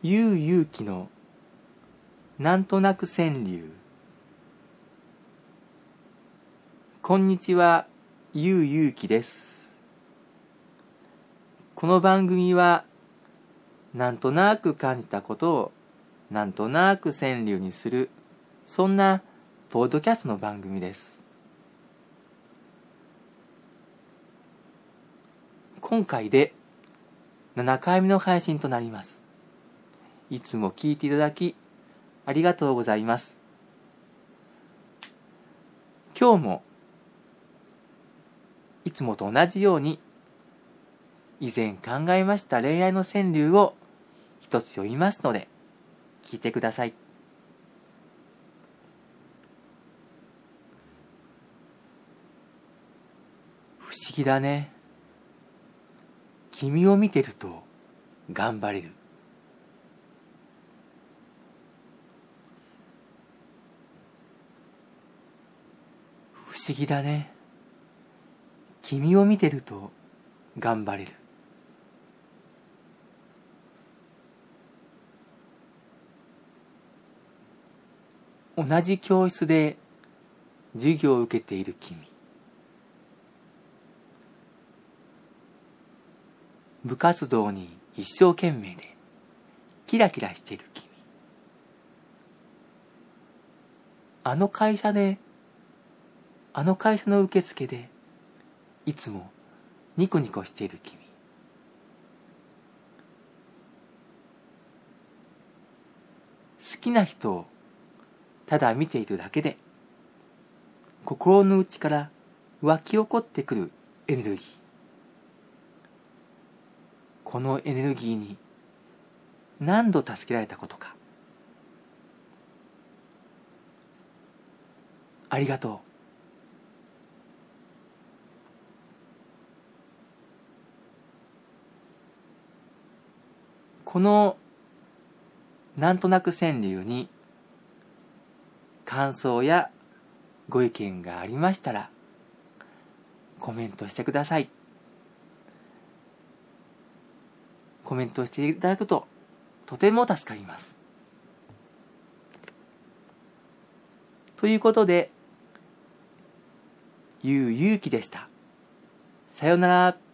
ゆうゆうきのなんとなく川柳。こんにちはゆうゆうきです。この番組はなんとなく感じたことをなんとなく川柳にするそんなポッドキャストの番組です。今回で7回目の配信となります。いつも聞いていただきありがとうございます。今日もいつもと同じように以前考えました恋愛の川柳を一つ読みますので聞いてください。不思議だね。君を見てると頑張れる不思議だね。君を見てると頑張れる。同じ教室で授業を受けている君。部活動に一生懸命でキラキラしている君。あの会社であの会社の受付でいつもニコニコしている君。好きな人をただ見ているだけで心の内から湧き起こってくるエネルギー。このエネルギーに何度助けられたことか。ありがとう。このなんとなく川柳に感想やご意見がありましたらコメントしてください。コメントしていただくととても助かります。ということでゆうゆうきでした。さよなら。